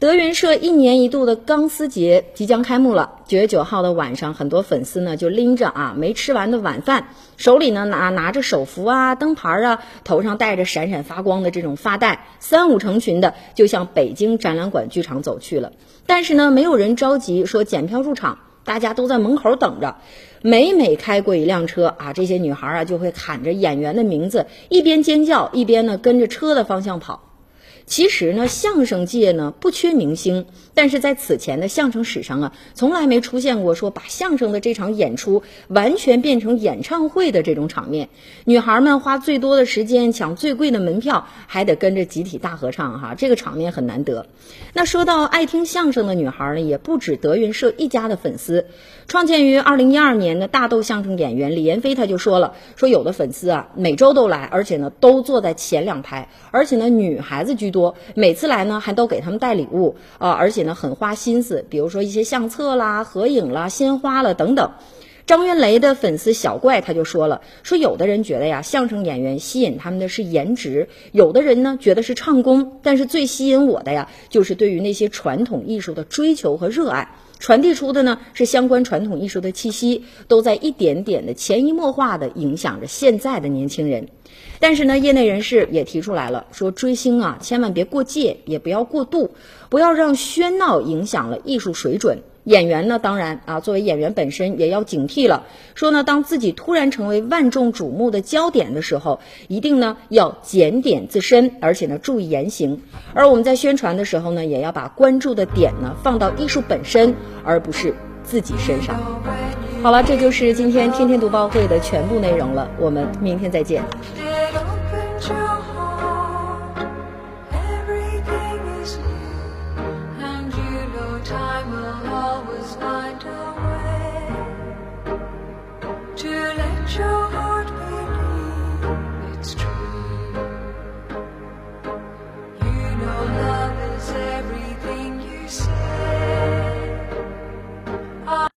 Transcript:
德云社一年一度的钢丝节即将开幕了。九月九号的晚上，很多粉丝呢就拎着啊没吃完的晚饭，手里呢拿拿着手幅啊、灯牌啊，头上戴着闪闪发光的这种发带，三五成群的就向北京展览馆剧场走去了。但是呢，没有人着急说检票入场，大家都在门口等着。每每开过一辆车啊，这些女孩啊就会喊着演员的名字，一边尖叫，一边呢跟着车的方向跑。其实呢，相声界呢不缺明星，但是在此前的相声史上啊，从来没出现过说把相声的这场演出完全变成演唱会的这种场面。女孩们花最多的时间抢最贵的门票，还得跟着集体大合唱，哈，这个场面很难得。那说到爱听相声的女孩呢，也不止德云社一家的粉丝。创建于二零一二年的大豆相声演员李延飞他就说了，说有的粉丝啊每周都来，而且呢都坐在前两排，而且呢女孩子居多。多每次来呢，还都给他们带礼物啊，而且呢很花心思，比如说一些相册啦、合影啦、鲜花了等等。张云雷的粉丝小怪他就说了，说有的人觉得呀，相声演员吸引他们的是颜值，有的人呢觉得是唱功，但是最吸引我的呀，就是对于那些传统艺术的追求和热爱，传递出的呢是相关传统艺术的气息，都在一点点的潜移默化的影响着现在的年轻人。但是呢，业内人士也提出来了，说追星啊，千万别过界，也不要过度，不要让喧闹影响了艺术水准。演员呢，当然啊，作为演员本身也要警惕了。说呢，当自己突然成为万众瞩目的焦点的时候，一定呢要检点自身，而且呢注意言行。而我们在宣传的时候呢，也要把关注的点呢放到艺术本身，而不是自己身上。好了，这就是今天天天读报会的全部内容了，我们明天再见。Time will always find.